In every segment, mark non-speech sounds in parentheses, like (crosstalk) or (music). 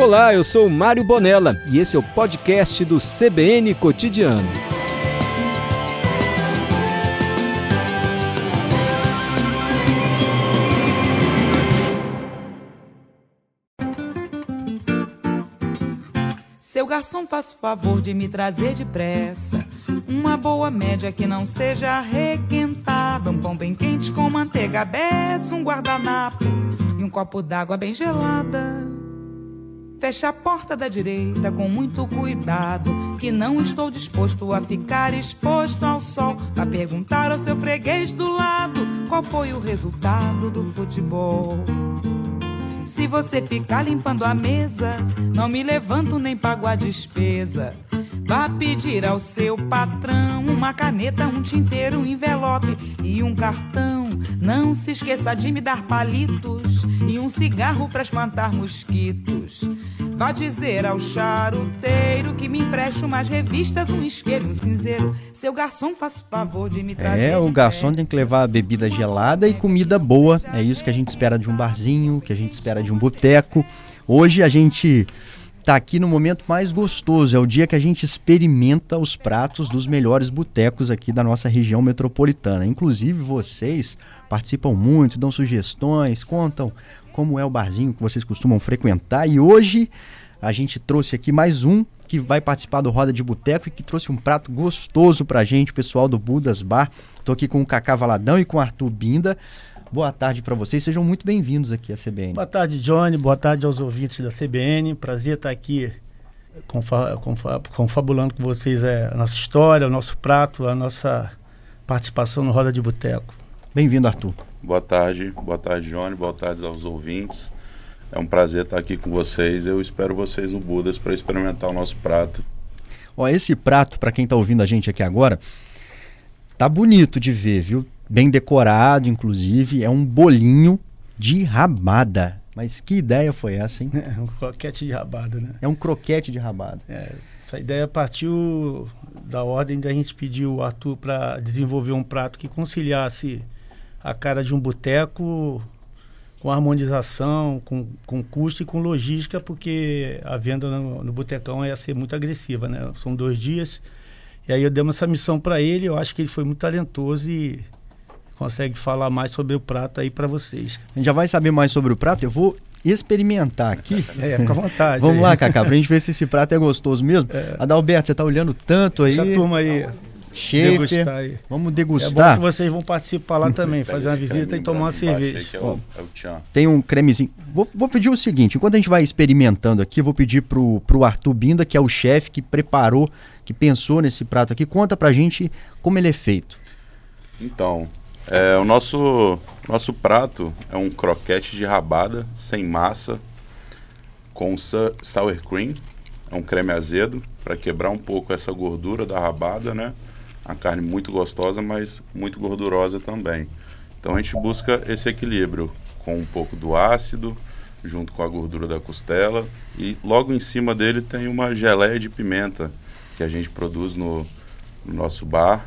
Olá, eu sou Mário Bonella e esse é o podcast do CBN Cotidiano. Seu garçom, faça o favor de me trazer depressa uma boa média que não seja requentada, um pão bem quente com manteiga beça, um guardanapo e um copo d'água bem gelada. Feche a porta da direita com muito cuidado, que não estou disposto a ficar exposto ao sol para perguntar ao seu freguês do lado qual foi o resultado do futebol. Se você ficar limpando a mesa, não me levanto nem pago a despesa. Vá pedir ao seu patrão uma caneta, um tinteiro, um envelope e um cartão. Não se esqueça de me dar palitos e um cigarro para espantar mosquitos. Vá dizer ao charuteiro que me empreste umas revistas, um isqueiro, um cinzeiro. Seu garçom, faça favor de me trazer. É, o garçom tem que levar bebida gelada e comida boa. É isso que a gente espera de um barzinho, que a gente espera de um boteco. Hoje a gente tá aqui no momento mais gostoso, é o dia que a gente experimenta os pratos dos melhores botecos aqui da nossa região metropolitana. Inclusive vocês participam muito, dão sugestões, contam como é o barzinho que vocês costumam frequentar. E hoje a gente trouxe aqui mais um que vai participar do Roda de Boteco e que trouxe um prato gostoso pra gente, o pessoal do Budas Bar. Tô aqui com o Cacá Valadão e com o Arthur Binda. Boa tarde para vocês, sejam muito bem-vindos aqui à CBN. Boa tarde, Johnny. Boa tarde aos ouvintes da CBN. Prazer estar aqui confa confa confabulando com vocês é, a nossa história, o nosso prato, a nossa participação no Roda de Boteco. Bem-vindo, Arthur. Boa tarde, boa tarde, Johnny, boa tarde aos ouvintes. É um prazer estar aqui com vocês. Eu espero vocês no Budas para experimentar o nosso prato. Ó, esse prato, para quem está ouvindo a gente aqui agora, tá bonito de ver, viu? Bem decorado, inclusive. É um bolinho de rabada. Mas que ideia foi essa, hein? (laughs) É um croquete de rabada, né? É um croquete de rabada. É, essa ideia partiu da ordem da gente pedir o Arthur para desenvolver um prato que conciliasse a cara de um boteco com harmonização, com, com custo e com logística, porque a venda no, no botecão ia ser muito agressiva, né? São dois dias. E aí eu dei essa missão para ele, eu acho que ele foi muito talentoso e consegue falar mais sobre o prato aí para vocês. A gente já vai saber mais sobre o prato, eu vou experimentar aqui. (laughs) É, fica à vontade. Vamos aí. lá, Cacá, pra gente ver se esse prato é gostoso mesmo. É. Adalberto, você tá olhando tanto aí. Deixa a turma aí. Schaefer. Degustar aí. Vamos É degustar. bom que vocês vão participar lá também, fazer uma visita e tomar uma cerveja. É o, é o tchan. Tem um cremezinho. Vou, vou pedir o seguinte: enquanto a gente vai experimentando aqui, eu vou pedir pro, pro Arthur Binda, que é o chefe que preparou, que pensou nesse prato aqui, conta pra gente como ele é feito. Então, é, o nosso, nosso prato é um croquete de rabada sem massa, com sour cream, é um creme azedo, para quebrar um pouco essa gordura da rabada, né? A carne muito gostosa, mas muito gordurosa também. Então a gente busca esse equilíbrio com um pouco do ácido, junto com a gordura da costela. E logo em cima dele tem uma geleia de pimenta que a gente produz no, no nosso bar.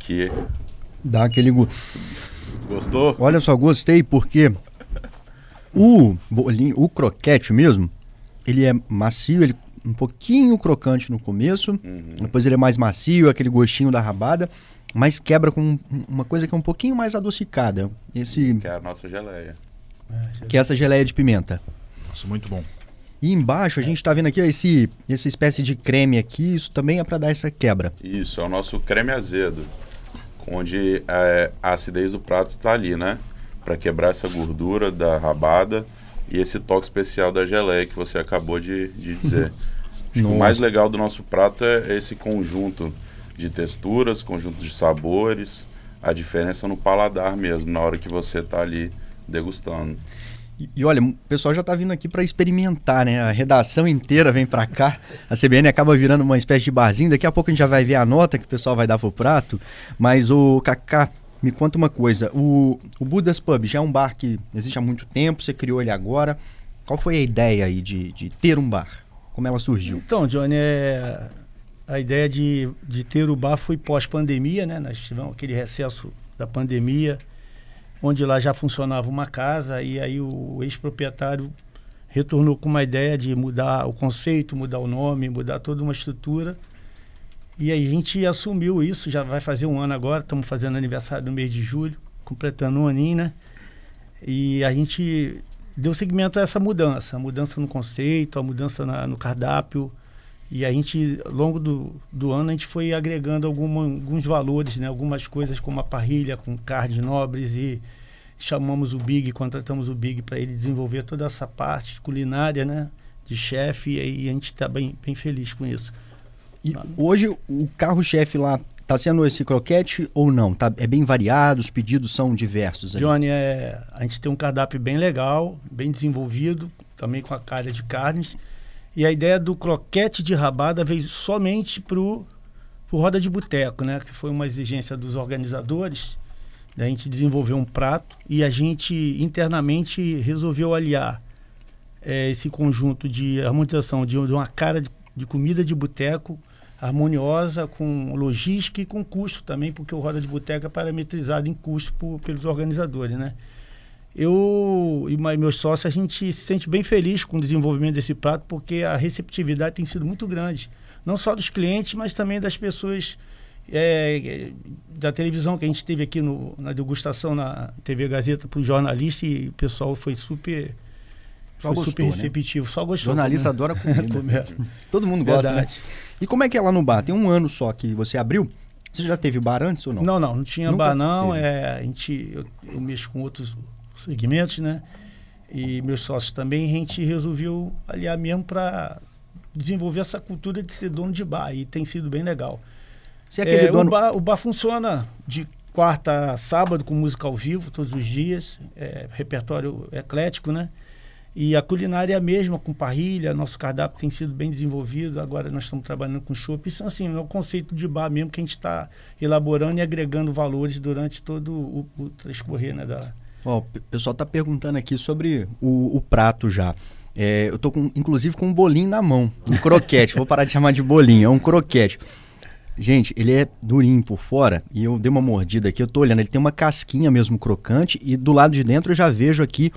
Que Dá aquele. gu- gostou? Olha só, gostei porque o bolinho, o croquete mesmo, ele é macio, ele um pouquinho crocante no começo, Uhum. depois ele é mais macio, aquele gostinho da rabada, mas quebra com um- uma coisa que é um pouquinho mais adocicada. Esse, Que é a nossa geleia. que é essa geleia de pimenta. Nossa, muito bom. E embaixo a gente tá vendo aqui ó, esse, essa espécie de creme aqui, isso também é para dar essa quebra. Isso, é o nosso creme azedo, onde é, a acidez do prato está ali, né? Para quebrar essa gordura da rabada e esse toque especial da geleia que você acabou de, de dizer. (laughs) Acho que o mais legal do nosso prato é esse conjunto de texturas, conjunto de sabores, a diferença no paladar mesmo, na hora que você está ali degustando. E, e olha, o pessoal já tá vindo aqui para experimentar, né? A redação inteira vem para cá. A CBN acaba virando uma espécie de barzinho. Daqui a pouco a gente já vai ver a nota que o pessoal vai dar pro prato. Mas o Kaká, me conta uma coisa. O, o Budas Pub já é um bar que existe há muito tempo, você criou ele agora. Qual foi a ideia aí de, de ter um bar? Como ela surgiu? Então, Johnny, é, a ideia de, de ter o bar foi pós-pandemia, né? Nós tivemos aquele recesso da pandemia, onde lá já funcionava uma casa e aí o ex-proprietário retornou com uma ideia de mudar o conceito, mudar o nome, mudar toda uma estrutura. E aí a gente assumiu isso, já vai fazer um ano agora, estamos fazendo aniversário no mês de julho, completando um aninho, né? E a gente deu seguimento a essa mudança, a mudança no conceito, a mudança na, no cardápio. E a gente, ao longo do, do ano, a gente foi agregando alguma, alguns valores, né? algumas coisas como a parrilha com carnes nobres e chamamos o Big, contratamos o Big para ele desenvolver toda essa parte culinária, né? De chefe, e aí a gente está bem, bem feliz com isso. E hoje o carro-chefe lá está sendo esse croquete ou não? Tá, é bem variado, os pedidos são diversos. Ali. Johnny, é, a gente tem um cardápio bem legal, bem desenvolvido, também com a cara de carnes. E a ideia do croquete de rabada veio somente para o Roda de Boteco, né? Que foi uma exigência dos organizadores a gente desenvolveu um prato e a gente internamente resolveu aliar é, esse conjunto de harmonização de, de uma cara de, de comida de boteco harmoniosa com logística e com custo também, porque o Roda de Boteca é parametrizado em custo por, pelos organizadores, né? Eu e meus sócios, a gente se sente bem feliz com o desenvolvimento desse prato, porque a receptividade tem sido muito grande. Não só dos clientes, mas também das pessoas é, da televisão que a gente teve aqui no, na degustação na TV Gazeta para o jornalista e o pessoal foi super só foi gostou, super né? receptivo. Né? Só gostou. Jornalista adora comer. (laughs) Todo mundo gosta, né? E como é que é lá no bar? Tem um ano só que você abriu. Você já teve bar antes ou não? Não, não, não tinha Nunca bar não. É, a gente, eu, eu, mexo com outros segmentos, né? E meus sócios também, a gente resolveu aliar mesmo para desenvolver essa cultura de ser dono de bar. E tem sido bem legal. Você é aquele é, dono... o, bar, o bar funciona de quarta a sábado com música ao vivo, todos os dias. É, repertório eclético, né? E a culinária é a mesma, com parrilha, nosso cardápio tem sido bem desenvolvido, agora nós estamos trabalhando com chopp. Isso assim, é o conceito de bar mesmo que a gente está elaborando e agregando valores durante todo o, o transcorrer né, da... O pessoal está perguntando aqui sobre o, o prato já. É, eu estou inclusive com um bolinho na mão, um croquete. Vou parar de chamar de bolinho, é um croquete. Gente, ele é durinho por fora e eu dei uma mordida aqui, eu tô olhando, ele tem uma casquinha mesmo crocante e do lado de dentro eu já vejo aqui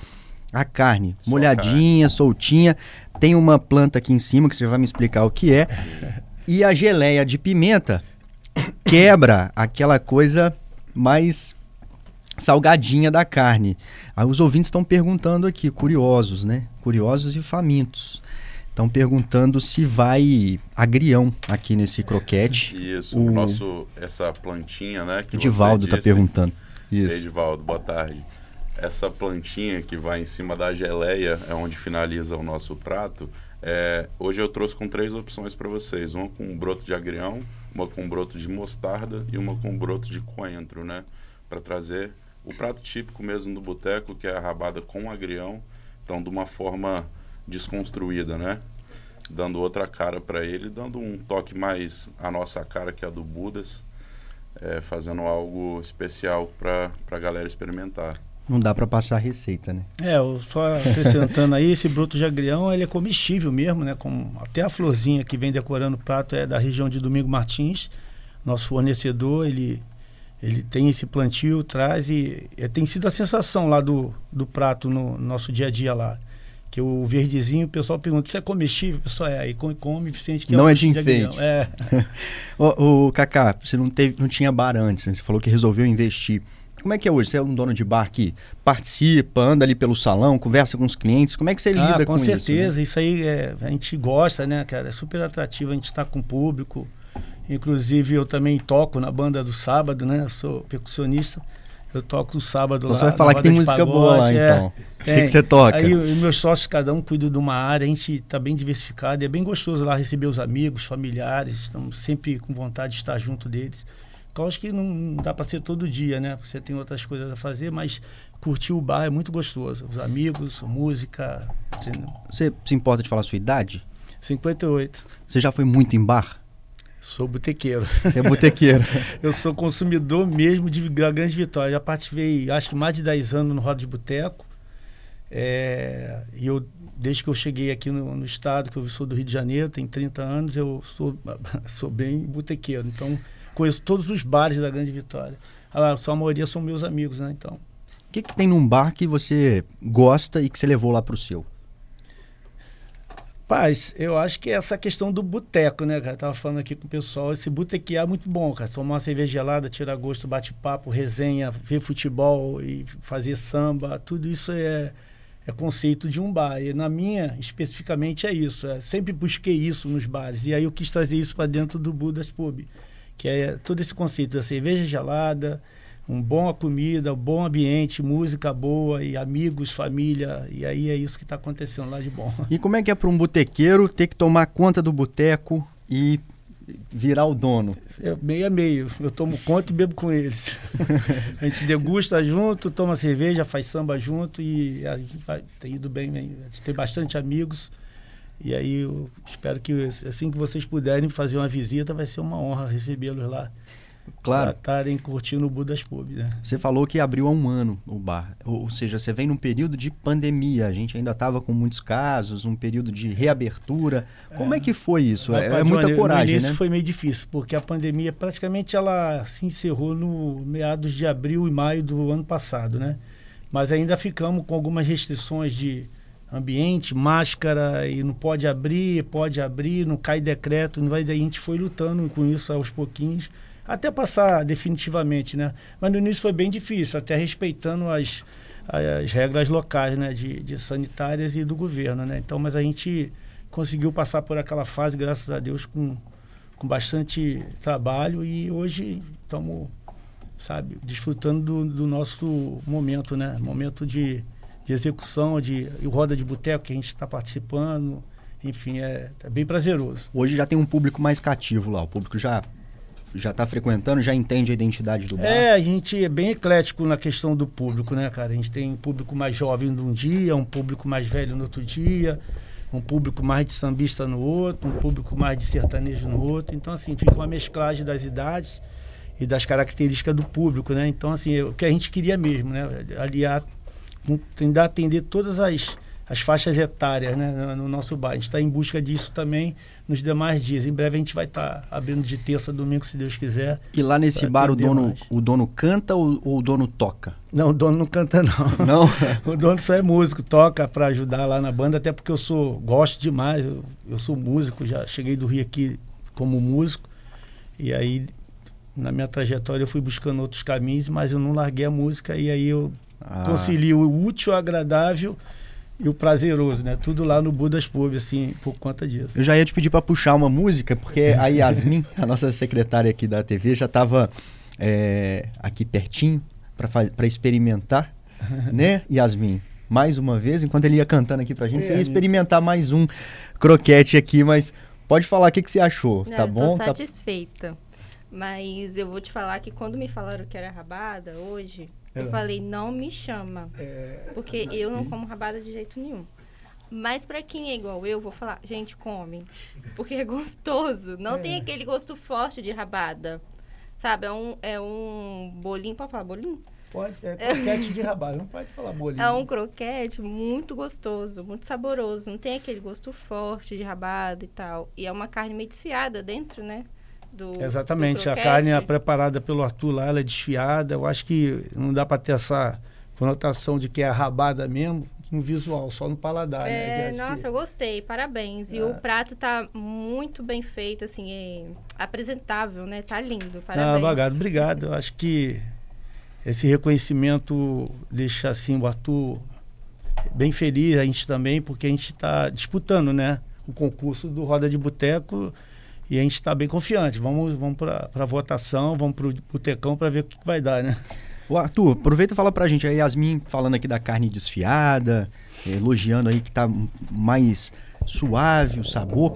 a carne, Só molhadinha, carne. soltinha. Tem uma planta aqui em cima que você vai me explicar o que é. E a geleia de pimenta (coughs) quebra aquela coisa mais salgadinha da carne. Aí os ouvintes estão perguntando aqui, curiosos, né? Curiosos e famintos. Estão perguntando se vai agrião aqui nesse croquete. Isso, o nosso, essa plantinha, né? Que Edivaldo está perguntando. Isso. Edivaldo, boa tarde. Essa plantinha que vai em cima da geleia, é onde finaliza o nosso prato. É, hoje eu trouxe com três opções para vocês: uma com broto de agrião, uma com broto de mostarda e uma com broto de coentro, né? Para trazer o prato típico mesmo do boteco, que é a rabada com agrião. Então, de uma forma desconstruída, né? Dando outra cara para ele, dando um toque mais a nossa cara, que é a do Budas, é, fazendo algo especial para a galera experimentar. Não dá para passar receita, né? É, só acrescentando aí, esse bruto de agrião, ele é comestível mesmo, né? Com, até a florzinha que vem decorando o prato é da região de Domingo Martins, nosso fornecedor, ele, ele tem esse plantio, traz e, e tem sido a sensação lá do, do prato no nosso dia a dia lá. Que o verdezinho, o pessoal pergunta, isso é comestível? O pessoal é, aí come, come Vicente que é Não é de enfeite. É. (laughs) o, o Cacá, você não, teve, não tinha bar antes, né? Você falou que resolveu investir. Como é que é hoje? Você é um dono de bar que participa, anda ali pelo salão, conversa com os clientes. Como é que você ah, lida com, com certeza. isso? Com certeza. Né? Isso aí é, a gente gosta, né, cara? É super atrativo a gente estar tá com o público. Inclusive, eu também toco na banda do sábado, né? Eu sou percussionista. Eu toco no sábado você lá. Você vai falar que tem música pagode, boa lá, é, então. O que, que, você toca? Aí meus sócios, cada um cuida de uma área, a gente está bem diversificado. E é bem gostoso lá receber os amigos, familiares. Estamos sempre com vontade de estar junto deles. Então, acho que não dá para ser todo dia, né? Você tem outras coisas a fazer, mas curtir o bar é muito gostoso. Os amigos, música. Você se importa de falar a sua idade? 58. Você já foi muito em bar? Sou botequeiro. É botequeiro. (laughs) eu sou consumidor mesmo de grandes vitórias. Já participei, acho que mais de 10 anos no Roda de Boteco. É, e eu, desde que eu cheguei aqui no, no, estado, que eu sou do Rio de Janeiro, tem 30 anos, eu sou, (laughs) sou bem botequeiro. Então, conheço todos os bares da Grande Vitória. A sua maioria são meus amigos, né? Então. O que, que tem num bar que você gosta e que você levou lá para o seu? Rapaz, eu acho que é essa questão do boteco, né, cara? Tava falando aqui com o pessoal, esse botequear é muito bom, cara. Tomar uma cerveja gelada, tirar gosto, bate-papo, resenha, ver futebol e fazer samba, tudo isso é, é conceito de um bar. E na minha, especificamente, é isso. É, sempre busquei isso nos bares. E aí eu quis trazer isso para dentro do Budas Pub, que é todo esse conceito da cerveja gelada, um bom comida, um bom ambiente, música boa e amigos, família. E aí é isso que está acontecendo lá de bom. E como é que é para um botequeiro ter que tomar conta do boteco e virar o dono? É meio a meio. Eu tomo conta e bebo com eles. (laughs) a gente degusta junto, toma cerveja, faz samba junto e a gente vai, tem ido bem. A gente tem bastante amigos. E aí eu espero que assim que vocês puderem fazer uma visita, vai ser uma honra recebê-los lá. Claro. estarem curtindo o Budas Pub, né? Você falou que abriu há um ano o bar. Ou, ou seja, você vem num período de pandemia. A gente ainda estava com muitos casos, um período de reabertura. Como é, é que foi isso? É, é, muita coragem, no né? foi meio difícil, porque a pandemia praticamente ela se encerrou no meados de abril e maio do ano passado, né? Mas ainda ficamos com algumas restrições de ambiente, máscara e não pode abrir, pode abrir, não cai decreto, não vai, daí a gente foi lutando com isso aos pouquinhos até passar definitivamente, né? Mas no início foi bem difícil, até respeitando as, as regras locais, né? De, de sanitárias e do governo, né? Então, mas a gente conseguiu passar por aquela fase, graças a Deus, com, com bastante trabalho e hoje estamos, sabe, desfrutando do, do, nosso momento, né? Momento de, de execução, de roda de boteco que a gente está participando, enfim, é, é, bem prazeroso. Hoje já tem um público mais cativo lá, o público já já está frequentando, já entende a identidade do bar? É, a gente é bem eclético na questão do público, né, cara? A gente tem um público mais jovem num dia, um público mais velho no outro dia, um público mais de sambista no outro, um público mais de sertanejo no outro. Então, assim, fica uma mesclagem das idades e das características do público, né? Então, assim, é o que a gente queria mesmo, né? Aliar, tentar atender todas as as faixas etárias né, no, no nosso bar. A gente está em busca disso também nos demais dias. Em breve a gente vai estar tá abrindo de terça a domingo, se Deus quiser. E lá nesse bar o dono, o dono canta ou, ou, o dono toca? Não, o dono não canta não. Não? (laughs) o dono só é músico, toca para ajudar lá na banda, até porque eu sou gosto demais. Eu, eu sou músico, já cheguei do Rio aqui como músico. E aí na minha trajetória eu fui buscando outros caminhos, mas eu não larguei a música e aí eu ah. concilio o útil, o agradável e o prazeroso, né? Tudo lá no Budas Pub, assim, por conta disso. Eu já ia te pedir para puxar uma música, porque a (laughs) Yasmin, a nossa secretária aqui da TV, já estava é, aqui pertinho para experimentar, (laughs) né, Yasmin? Mais uma vez, enquanto ele ia cantando aqui pra gente, é, você ia experimentar mais um croquete aqui, mas pode falar o que, que você achou, Não, tá bom? Tô tá satisfeita. Tá... Mas eu vou te falar que quando me falaram que era rabada hoje, eu é. falei, não me chama. É... Porque eu não como rabada de jeito nenhum. Mas para quem é igual eu, vou falar, gente, come. Porque é gostoso. Não é. tem aquele gosto forte de rabada. Sabe? É um, é um bolinho. Pode falar bolinho? Pode, é (laughs) croquete de rabada, não pode falar bolinho. É um croquete muito gostoso, muito saboroso. Não tem aquele gosto forte de rabada e tal. E é uma carne meio desfiada dentro, né? Do Exatamente, do a carne é preparada pelo Arthur lá, ela é desfiada. Eu acho que não dá para ter essa conotação de que é rabada mesmo no visual, só no paladar. Né? É, né? Nossa, que... eu gostei, parabéns. E o prato tá muito bem feito, assim, é apresentável, né? Tá lindo, parabéns. Ah, obrigado, (laughs) obrigado. Eu acho que esse reconhecimento deixa assim o Arthur bem feliz, a gente também, porque a gente está disputando, né? O concurso do Roda de Boteco e a gente está bem confiante. Vamos, vamos para a votação, vamos para o botecão para ver o que, que, vai dar, né? O Arthur, aproveita e fala para a gente. A Yasmin falando aqui da carne desfiada, elogiando aí que está mais suave o sabor.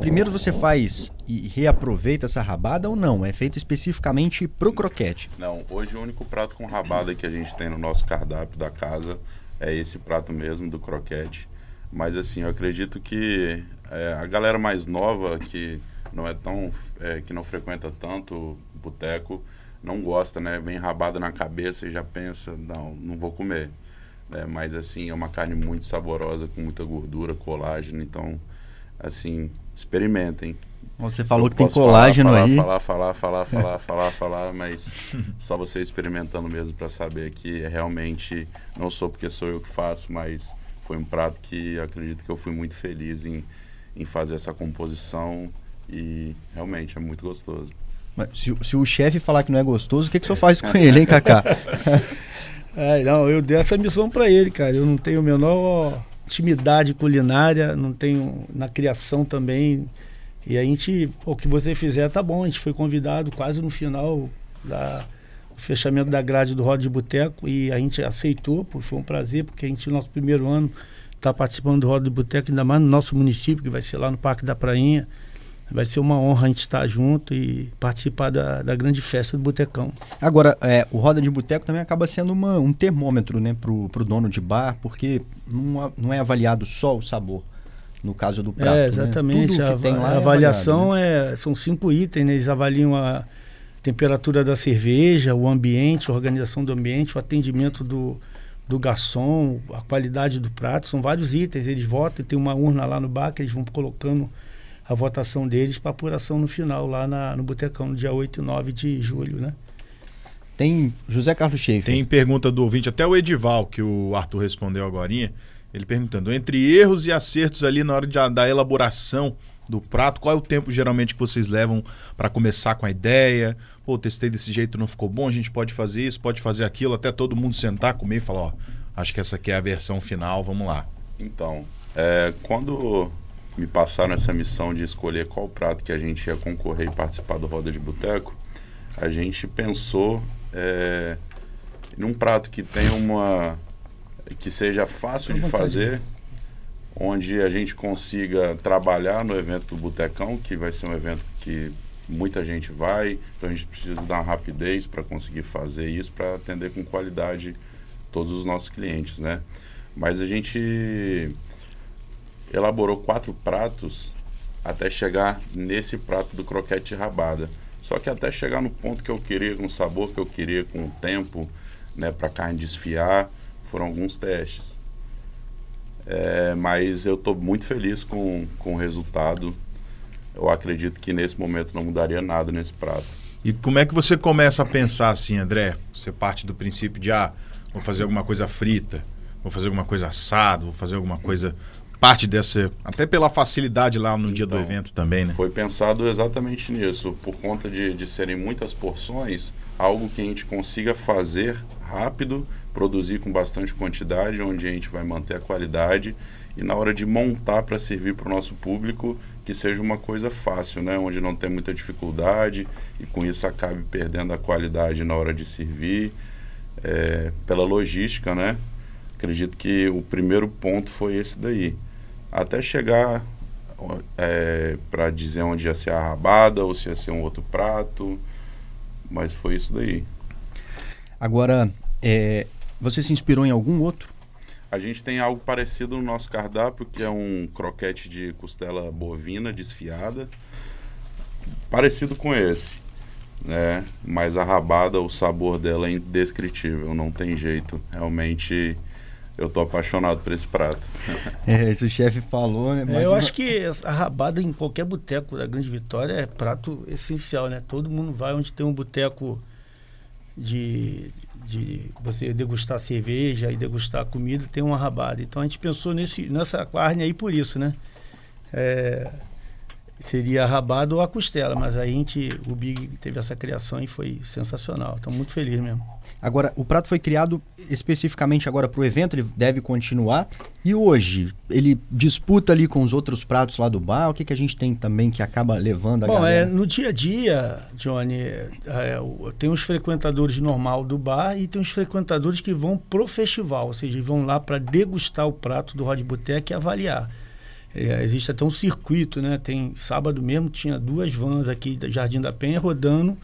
Primeiro você faz e reaproveita essa rabada ou não? É feito especificamente para o croquete? Não, hoje o único prato com rabada que a gente tem no nosso cardápio da casa é esse prato mesmo do croquete. Mas assim, eu acredito que é, a galera mais nova que não é tão é, que não frequenta tanto boteco não gosta né vem rabada na cabeça e já pensa não não vou comer. É, mas assim é uma carne muito saborosa com muita gordura colágeno então assim experimentem. Você falou Eu que tem colágeno falar, aí. falar falar falar (laughs) falar falar falar mas só você experimentando mesmo para saber que realmente não sou porque sou eu que faço mas foi um prato que acredito que eu fui muito feliz em em fazer essa composição e realmente é muito gostoso. Mas se, se o chefe falar que não é gostoso, o que, que o senhor faz com (laughs) ele, hein, Cacá? (laughs) é, não, eu dei essa missão para ele, cara. Eu não tenho a menor intimidade culinária, não tenho na criação também. E a gente, o que você fizer tá bom. A gente foi convidado quase no final da o fechamento da grade do Roda de Boteco e a gente aceitou, foi um prazer, porque a gente, no nosso primeiro ano, está participando do Roda de Boteco, ainda mais no nosso município, que vai ser lá no Parque da Prainha. Vai ser uma honra a gente estar junto e participar da, da grande festa do Botecão. Agora, é, o Roda de Boteco também acaba sendo uma, um termômetro né, para o dono de bar, porque não, não é avaliado só o sabor no caso do prato. É, né? exatamente. Né? A, a, avaliação é, avaliado, né? é, são cinco itens, né? eles avaliam a temperatura da cerveja, o ambiente, a organização do ambiente, o atendimento do, do garçom, a qualidade do prato, são vários itens. Eles votam, tem uma urna lá no bar que eles vão colocando a votação deles para apuração no final, lá na, no Botecão, no dia 8 e 9 de julho, né? Tem José Carlos Schaefer. Tem pergunta do ouvinte, até o Edival, que o Arthur respondeu agora. Ele perguntando, entre erros e acertos ali na hora de, da elaboração do prato, qual é o tempo geralmente que vocês levam para começar com a ideia? Pô, testei desse jeito, não ficou bom, a gente pode fazer isso, pode fazer aquilo, até todo mundo sentar, comer e falar, ó, acho que essa aqui é a versão final, vamos lá. Então, é, quando me passaram essa missão de escolher qual prato que a gente ia concorrer e participar do Roda de Boteco, a gente pensou é, num prato que tenha uma que seja fácil de fazer, onde a gente consiga trabalhar no evento do Botecão, que vai ser um evento que muita gente vai, então a gente precisa dar uma rapidez para conseguir fazer isso, para atender com qualidade todos os nossos clientes, né? Mas a gente elaborou quatro pratos até chegar nesse prato do croquete rabada. Só que até chegar no ponto que eu queria, com o sabor que eu queria, com o tempo, né, para a carne desfiar, foram alguns testes. É, mas eu estou muito feliz com, com o resultado. Eu acredito que nesse momento não mudaria nada nesse prato. E como é que você começa a pensar assim, André? Você parte do princípio de, ah, vou fazer alguma coisa frita, vou fazer alguma coisa assado, vou fazer alguma coisa parte dessa, até pela facilidade lá no então, dia do então, evento também, né? Foi pensado exatamente nisso, por conta de, de serem muitas porções, algo que a gente consiga fazer rápido, produzir com bastante quantidade, onde a gente vai manter a qualidade e na hora de montar para servir para o nosso público, que seja uma coisa fácil, né? Onde não tem muita dificuldade e com isso acabe perdendo a qualidade na hora de servir, é, pela logística, né? Acredito que o primeiro ponto foi esse daí até chegar é, para dizer onde ia ser a rabada ou se ia ser um outro prato. Mas foi isso daí. Agora, é, você se inspirou em algum outro? A gente tem algo parecido no nosso cardápio, que é um croquete de costela bovina desfiada. Parecido com esse, né? Mas a rabada, o sabor dela é indescritível, não tem jeito. Realmente eu tô apaixonado por esse prato. (laughs) É, isso o chefe falou, né? É, eu uma... acho que a rabada em qualquer boteco da Grande Vitória é prato essencial, né? Todo mundo vai onde tem um boteco de, de você degustar cerveja e degustar comida, tem uma rabada. Então a gente pensou nesse, nessa carne aí por isso, né? É, seria a rabada ou a costela, mas a gente, o Big teve essa criação e foi sensacional. Estamos muito felizes mesmo. Agora, o prato foi criado especificamente agora para o evento, ele deve continuar. E hoje, ele disputa ali com os outros pratos lá do bar? O que, que a gente tem também que acaba levando a Bom, galera? É, no dia a dia, Johnny, é, tem os frequentadores normal do bar e tem os frequentadores que vão pro festival, ou seja, vão lá para degustar o prato do Rod Boteco e avaliar. É, existe até um circuito, né? Tem sábado mesmo, tinha duas vans aqui da Jardim da Penha rodando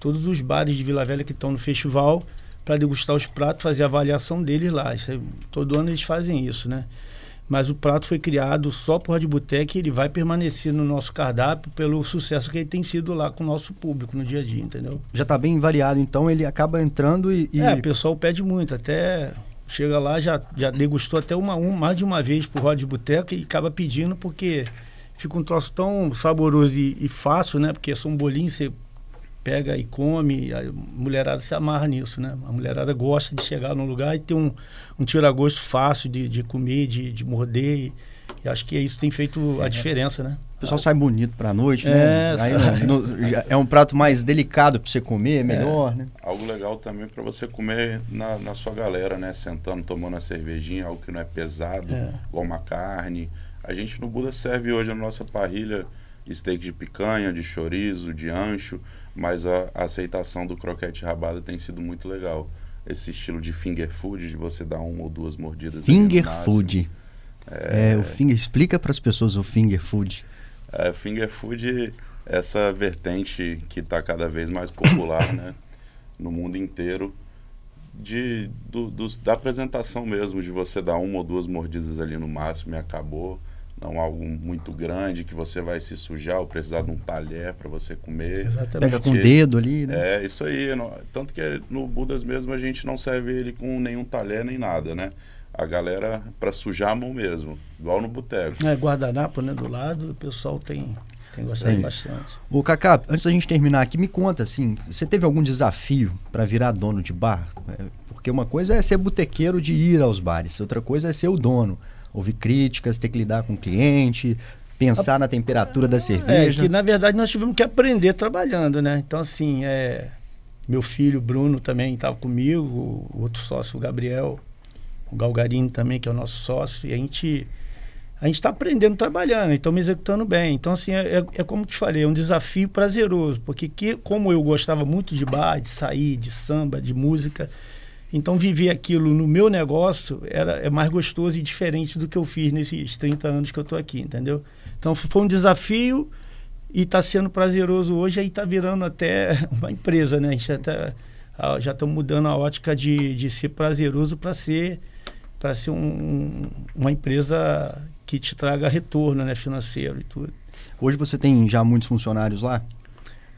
todos os bares de Vila Velha que estão no festival para degustar os pratos, fazer a avaliação deles lá. É, todo ano eles fazem isso, né? Mas o prato foi criado só por Radibutec e ele vai permanecer no nosso cardápio pelo sucesso que ele tem sido lá com o nosso público no dia a dia, entendeu? Já está bem variado, então ele acaba entrando e, e... É, o pessoal pede muito, até chega lá, já, já degustou até uma, um, mais de uma vez por roda de boteco e acaba pedindo porque fica um troço tão saboroso e, e fácil, né? Porque são bolinhos, você pega e come, a mulherada se amarra nisso, né? A mulherada gosta de chegar num lugar e ter um, um tira-gosto fácil de, de comer, de, de morder. E, E acho que isso tem feito a É. diferença, né? O pessoal sai bonito pra noite, É, né? Aí sai. no- no- já é um prato mais delicado pra você comer, melhor, né? Algo legal também para você comer na, na sua galera, né? Sentando, tomando uma cervejinha, algo que não é pesado, É. igual uma carne. A gente no Buda serve hoje na nossa parrilha steak de picanha, de chorizo, de ancho, mas a, a aceitação do croquete rabada tem sido muito legal. Esse estilo de finger food, de você dar uma ou duas mordidas. Finger food. É, o finger, explica pras pessoas o finger food. É, finger food, essa vertente que está cada vez mais popular, né? No mundo inteiro, de, do, dos- da apresentação mesmo, de você dar uma ou duas mordidas ali no máximo e acabou. Não algo muito grande que você vai se sujar ou precisar de um talher para você comer. Exatamente. Pega com o dedo ali, né? É, isso aí. não- tanto que no Budas mesmo a gente não serve ele com nenhum talher nem nada, né? A galera para sujar a mão mesmo, igual no boteco. É, guardanapo, né, do lado, o pessoal tem, tem gostado Sim. bastante. Ô, Cacá, antes da gente terminar aqui, me conta, assim, você teve algum desafio pra virar dono de bar? É, Porque uma coisa é ser botequeiro de ir aos bares, outra coisa é ser o dono. Ouvir críticas, ter que lidar com o cliente, pensar na temperatura da É, cerveja. que na verdade nós tivemos que aprender trabalhando, né? Então, assim, é, meu filho Bruno também estava comigo, o outro sócio, o Gabriel, o Galgarini também, que é o nosso sócio, e a gente a gente está aprendendo trabalhando, me executando bem. Então, assim, é, é- é como te falei, é um desafio prazeroso, porque que, como eu gostava muito de bar, de sair, de samba, de música, então viver aquilo no meu negócio era, é mais gostoso e diferente do que eu fiz nesses 30 anos que eu estou aqui, entendeu? Então foi um desafio e está sendo prazeroso hoje, aí está virando até (laughs) uma empresa, né? A gente já está já estamos mudando a ótica de, de ser prazeroso para ser para ser um- um- uma empresa que te traga retorno né, financeiro e tudo. Hoje você tem já muitos funcionários lá?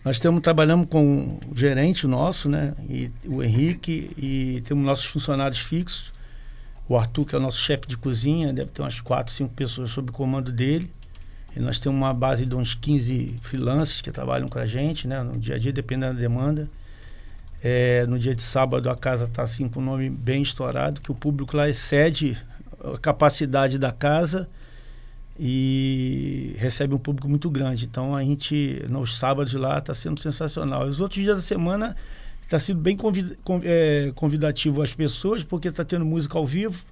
Nós estamos trabalhando com o gerente nosso, né? E o Henrique, e temos nossos funcionários fixos. O Arthur, que é o nosso chefe de cozinha, deve ter umas 4, 5 pessoas sob comando dele. E nós temos uma base de uns 15 freelancers que trabalham com a gente, né? No dia a dia, dependendo da demanda. É, no dia de sábado, a casa está assim com o nome bem estourado, que o público lá excede a capacidade da casa e recebe um público muito grande. Então a gente, nos sábados lá, está sendo sensacional. Os outros dias da semana está sendo bem é, convidativo às pessoas, porque está tendo música ao vivo,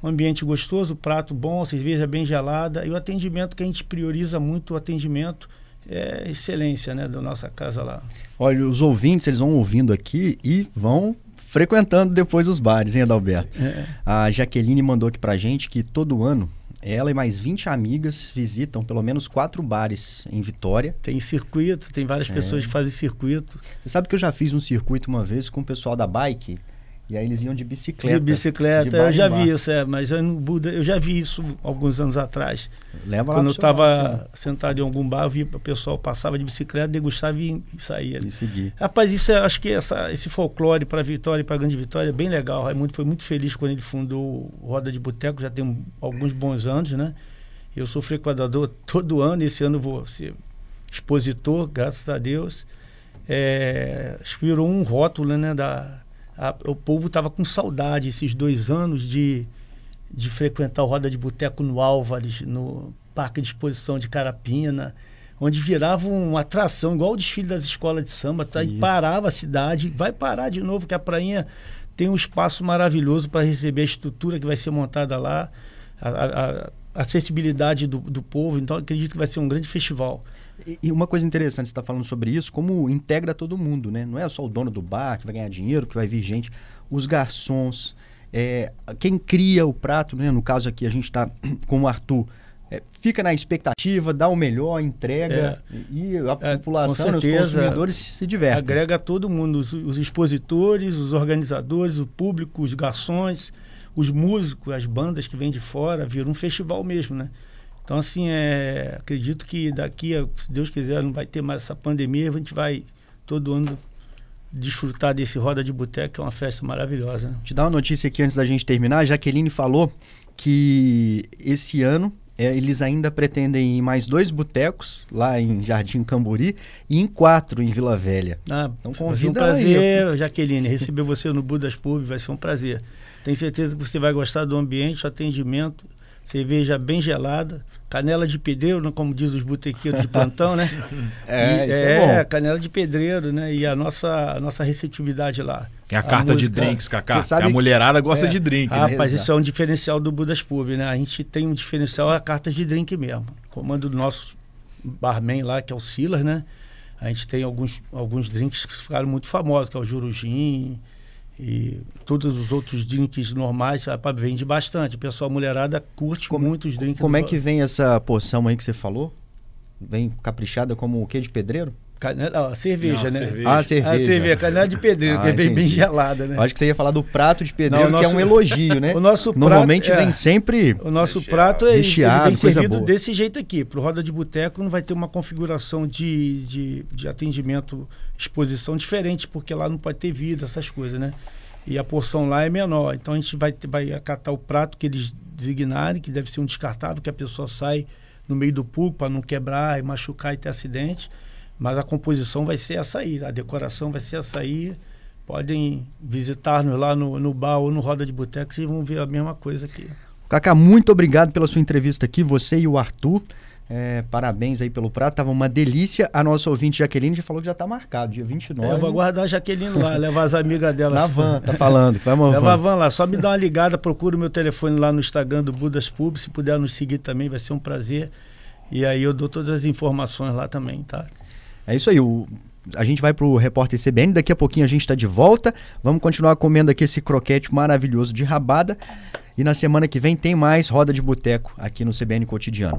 um ambiente gostoso, prato bom, cerveja bem gelada e o atendimento que a gente prioriza muito, o atendimento é excelência né, da nossa casa lá. Olha, os ouvintes, eles vão ouvindo aqui e vão frequentando depois os bares, hein, Adalberto? É. A Jaqueline mandou aqui pra gente que todo ano ela e mais 20 amigas visitam pelo menos quatro bares em Vitória. Tem circuito, tem várias É. pessoas que fazem circuito. Você sabe que eu já fiz um circuito uma vez com o pessoal da bike e aí eles iam de bicicleta. De bicicleta, de eu já vi isso, é, mas eu, no Buda, eu já vi isso alguns anos atrás. Leva Quando eu estava sentado em algum bar, eu via o pessoal passava de bicicleta, degustava e, e saía. E seguir. Rapaz, isso é, acho que essa, esse folclore para Vitória e para Grande Vitória é bem legal. O Raimundo foi muito feliz quando ele fundou Roda de Boteco, já tem alguns bons anos, né? Eu sou frequentador todo ano, esse ano vou ser expositor, graças a Deus. É, virou um rótulo, né? Da, a- o povo estava com saudade esses dois anos de, de frequentar o Roda de Boteco no Álvares, no Parque de Exposição de Carapina, onde virava uma atração, igual o desfile das escolas de samba, tá? e parava a cidade, vai parar de novo, que a prainha tem um espaço maravilhoso para receber a estrutura que vai ser montada lá, a, a- a acessibilidade do, do povo, então acredito que vai ser um grande festival. E, uma coisa interessante, você está falando sobre isso, como integra todo mundo, né? Não é só o dono do bar que vai ganhar dinheiro, que vai vir gente, os garçons, é, quem cria o prato, né? No caso aqui a gente está (clears throat) com o Arthur, é, fica na expectativa, dá o melhor, entrega e a É, população, né, os consumidores se divertem. Agrega todo mundo, os, os expositores, os organizadores, o público, os garçons, os músicos, as bandas que vêm de fora, vira um festival mesmo, né? Então, assim, é, acredito que daqui, a, se Deus quiser, não vai ter mais essa pandemia, a gente vai todo ano desfrutar desse Roda de Boteco, que é uma festa maravilhosa. Né? Te dar uma notícia aqui antes da gente terminar. A Jaqueline falou que esse ano é, eles ainda pretendem ir mais dois botecos lá em Jardim Camburi e em quatro em Vila Velha. Ah, Então vai ser um convida ela aí. prazer, Jaqueline, receber você no Budas Pub vai ser um prazer. Tenho certeza que você vai gostar do ambiente, o atendimento, cerveja bem gelada, canela de pedreiro, né, como diz os botequeiros de plantão, né? (laughs) É, E- isso é bom. canela de pedreiro, né? E a nossa, a nossa receptividade lá. Tem a carta de drinks, Cacá. Que a mulherada gosta É. de drink. Ah, né? rapaz, Exato. isso é um diferencial do Budas Pub, né? A gente tem um diferencial, é a carta de drink mesmo. Comando do nosso barman lá, que é o Silas, né? A gente tem alguns, alguns drinks que ficaram muito famosos, que é o Jurujim e todos os outros drinks normais, rapaz, vende bastante. O pessoal mulherada curte Como- muito os drinks. Como do- é que vem essa porção aí que você falou? Vem caprichada como o quê de pedreiro? Canela, ó, cerveja, Não, né? cerveja. Ah, A cerveja. cerveja, canela de pedreiro, Ah, que vem bem entendi. gelada, né? Eu acho que você ia falar do prato de pedreiro, Não, o que é nosso- um elogio, né? (laughs) O nosso Normalmente prato, é, vem sempre O nosso Recheado. prato é, ele Recheado, vem coisa servido boa. desse jeito aqui. Pro Roda de Boteco não vai ter uma configuração de, de, de atendimento, exposição diferente, porque lá não pode ter vida, essas coisas, né? E a porção lá é menor. Então a gente vai, vai acatar o prato que eles designarem, que deve ser um descartável, que a pessoa sai no meio do público para não quebrar e machucar e ter acidente. Mas a composição vai ser essa aí, a decoração vai ser essa aí. Podem visitar-nos lá no, no bar ou no Roda de Boteco, vocês vão ver a mesma coisa aqui. Cacá, muito obrigado pela sua entrevista aqui, você e o Arthur. É, parabéns aí pelo prato, tava uma delícia. A nossa ouvinte Jaqueline já falou que já tá marcado, dia 29. É, eu vou aguardar a Jaqueline lá, levar as amigas dela. Na van, tá falando. Vai uma Leva a van. van lá, só me dá uma ligada, procura o meu telefone lá no Instagram do Budas Pub, se puder nos seguir também, vai ser um prazer. E aí eu dou todas as informações lá também, tá? É isso aí, o- a gente vai pro repórter CBN, daqui a pouquinho a gente tá de volta. Vamos continuar comendo aqui esse croquete maravilhoso de rabada. E na semana que vem tem mais Roda de Boteco aqui no CBN Cotidiano.